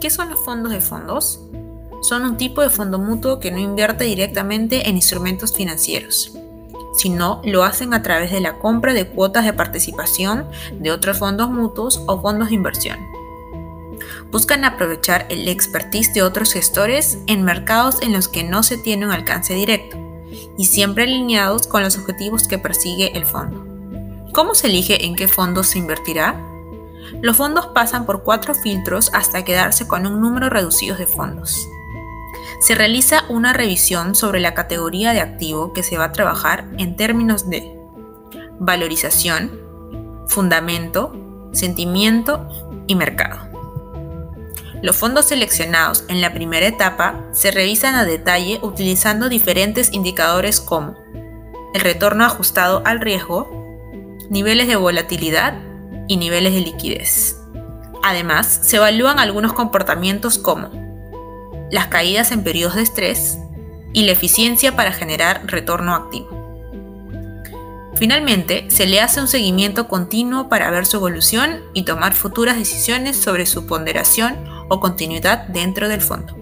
¿Qué son los fondos de fondos? Son un tipo de fondo mutuo que no invierte directamente en instrumentos financieros, sino lo hacen a través de la compra de cuotas de participación de otros fondos mutuos o fondos de inversión. Buscan aprovechar el expertise de otros gestores en mercados en los que no se tiene un alcance directo y siempre alineados con los objetivos que persigue el fondo. ¿Cómo se elige en qué fondos se invertirá? Los fondos pasan por cuatro filtros hasta quedarse con un número reducido de fondos. Se realiza una revisión sobre la categoría de activo que se va a trabajar en términos de valorización, fundamento, sentimiento y mercado. Los fondos seleccionados en la primera etapa se revisan a detalle utilizando diferentes indicadores como el retorno ajustado al riesgo, niveles de volatilidad y niveles de liquidez. Además, se evalúan algunos comportamientos como las caídas en periodos de estrés y la eficiencia para generar retorno activo. Finalmente, se le hace un seguimiento continuo para ver su evolución y tomar futuras decisiones sobre su ponderación o continuidad dentro del fondo.